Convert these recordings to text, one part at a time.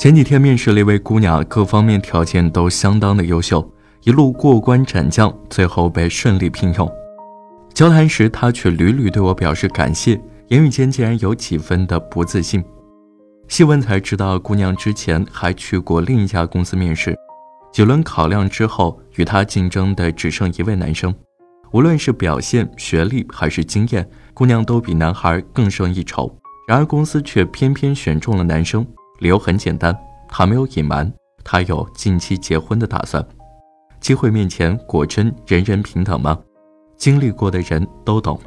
前几天面试了一位姑娘，各方面条件都相当的优秀，一路过关斩将，最后被顺利聘用。交谈时，她却屡屡对我表示感谢，言语间竟然有几分的不自信。细问才知道，姑娘之前还去过另一家公司面试，几轮考量之后，与她竞争的只剩一位男生。无论是表现、学历还是经验，姑娘都比男孩更胜一筹。然而公司却偏偏选中了男生。理由很简单，他没有隐瞒，他有近期结婚的打算。机会面前，果真人人平等吗？经历过的人都懂。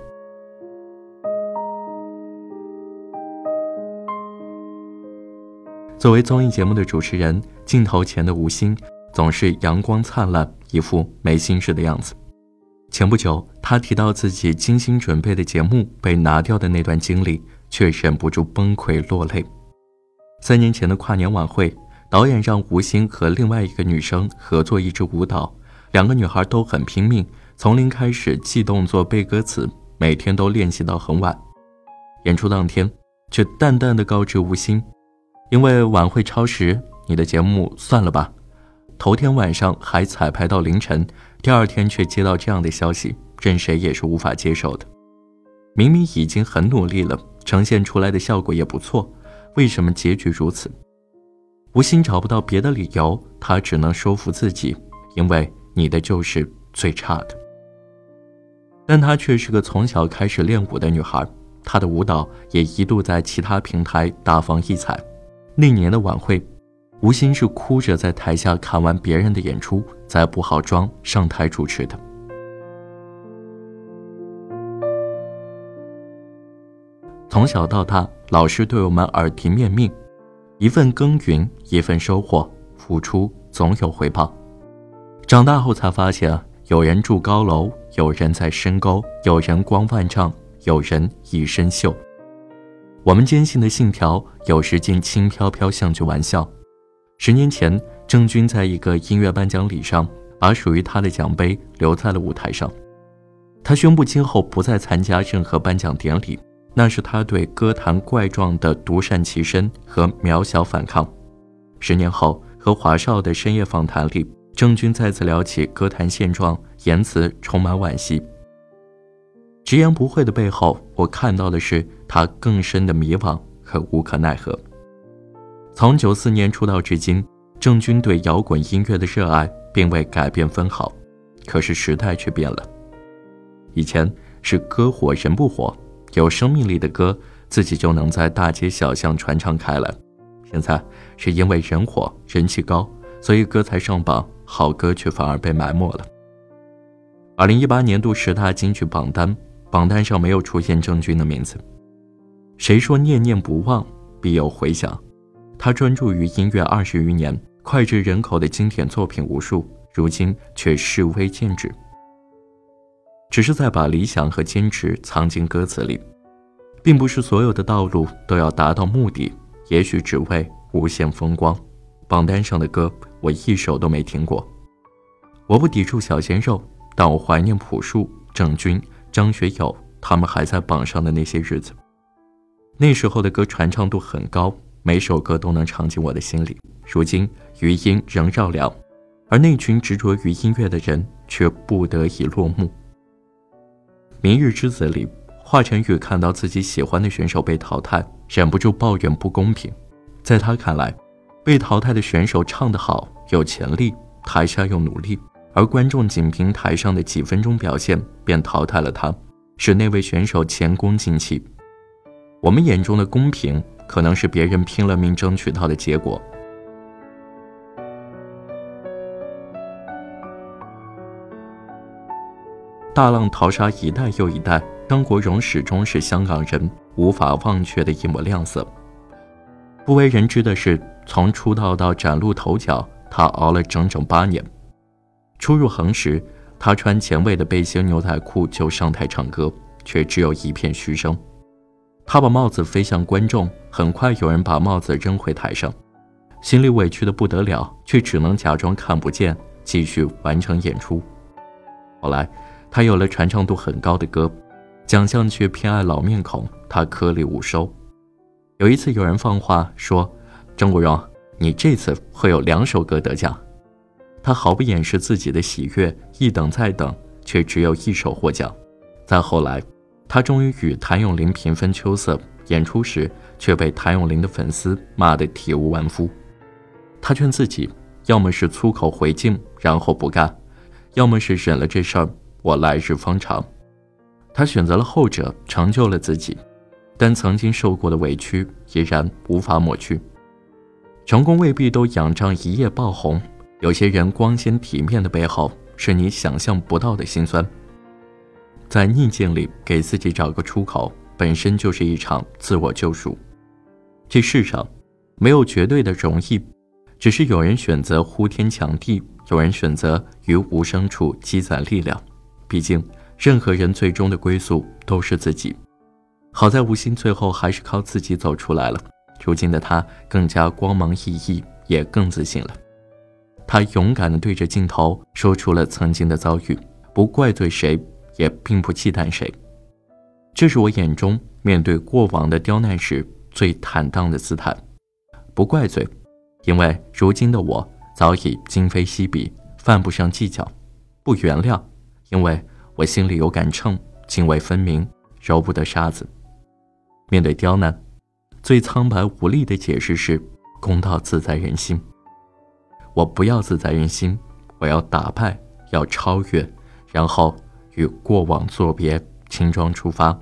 作为综艺节目的主持人，镜头前的吴昕总是阳光灿烂，一副没心事的样子。前不久，他提到自己精心准备的节目被拿掉的那段经历，却忍不住崩溃落泪。三年前的跨年晚会，导演让吴昕和另外一个女生合作一支舞蹈，两个女孩都很拼命，从零开始记动作、背歌词，每天都练习到很晚。演出当天，却淡淡的告知吴昕，因为晚会超时，你的节目算了吧。头天晚上还彩排到凌晨，第二天却接到这样的消息，任谁也是无法接受的。明明已经很努力了，呈现出来的效果也不错。为什么结局如此？吴昕找不到别的理由，他只能说服自己，因为你的就是最差的。但她却是个从小开始练舞的女孩，她的舞蹈也一度在其他平台大放异彩。那年的晚会，吴昕是哭着在台下看完别人的演出，再补好妆上台主持的。从小到大，老师对我们耳提面命：一份耕耘一份收获，付出总有回报。长大后才发现，有人住高楼，有人在深沟，有人光万丈，有人一身锈。我们坚信的信条，有时竟轻飘飘像句玩笑。十年前，郑钧在一个音乐颁奖礼上，把属于他的奖杯留在了舞台上。他宣布今后不再参加任何颁奖典礼。那是他对歌坛怪状的独善其身和渺小反抗。十年后，和华少的深夜访谈里，郑钧再次聊起歌坛现状，言辞充满惋惜。直言不讳的背后，我看到的是他更深的迷惘和无可奈何。从九四年出道至今，郑钧对摇滚音乐的热爱并未改变分毫，可是时代却变了。以前是歌火人不火。有生命力的歌，自己就能在大街小巷传唱开来。现在是因为人火人气高，所以歌才上榜，好歌却反而被埋没了。二零一八年度十大金曲榜单，榜单上没有出现郑钧的名字。谁说念念不忘必有回响？他专注于音乐二十余年，脍炙人口的经典作品无数，如今却视微见止。只是在把理想和坚持藏进歌词里，并不是所有的道路都要达到目的，也许只为无限风光。榜单上的歌，我一首都没听过。我不抵触小鲜肉，但我怀念朴树、郑钧、张学友他们还在榜上的那些日子。那时候的歌传唱度很高，每首歌都能唱进我的心里。如今余音仍绕梁，而那群执着于音乐的人却不得已落幕。《明日之子》里，华晨宇看到自己喜欢的选手被淘汰，忍不住抱怨不公平。在他看来，被淘汰的选手唱得好，有潜力，台下又努力，而观众仅凭台上的几分钟表现便淘汰了他，使那位选手前功尽弃。我们眼中的公平，可能是别人拼了命争取到的结果。大浪淘沙一代又一代，张国荣始终是香港人无法忘却的一抹亮色。不为人知的是，从出道到崭露头角，他熬了整整八年。初入行时，他穿前卫的背心牛仔裤就上台唱歌，却只有一片嘘声。他把帽子飞向观众，很快有人把帽子扔回台上，心里委屈的不得了，却只能假装看不见，继续完成演出。后来。他有了传唱度很高的歌，奖项却偏爱老面孔，他颗粒无收。有一次有人放话说：“张国荣，你这次会有两首歌得奖。他毫不掩饰自己的喜悦，一等再等，却只有一首获奖。再后来，他终于与谭咏麟平分秋色，演出时却被谭咏麟的粉丝骂得体无完肤。他劝自己，要么是粗口回敬，然后不干；要么是忍了这事儿，我来日方长。他选择了后者，成就了自己，但曾经受过的委屈依然无法抹去。成功未必都仰仗一夜爆红。有些人光鲜体面的背后，是你想象不到的心酸。在逆境里给自己找个出口，本身就是一场自我救赎。这世上，没有绝对的容易，只是有人选择呼天抢地，有人选择于无声处积攒力量。毕竟，任何人最终的归宿都是自己。好在吴昕最后还是靠自己走出来了。如今的他更加光芒熠熠，也更自信了。他勇敢地对着镜头说出了曾经的遭遇，不怪罪谁，也并不忌惮谁。这是我眼中面对过往的刁难时最坦荡的姿态。不怪罪，因为如今的我早已今非昔比，犯不上计较；不原谅，因为我心里有杆秤，泾渭分明，揉不得沙子。面对刁难，最苍白无力的解释是：公道自在人心。我不要自在人心，我要打败，要超越，然后与过往作别，轻装出发。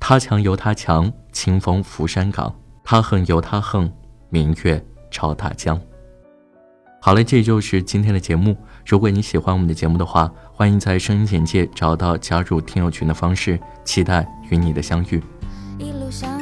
他强由他强，清风拂山岗；他横由他横，明月照大江。好了，这就是今天的节目。如果你喜欢我们的节目的话，欢迎在声音简介找到加入听友群的方式，期待与你的相遇。一路上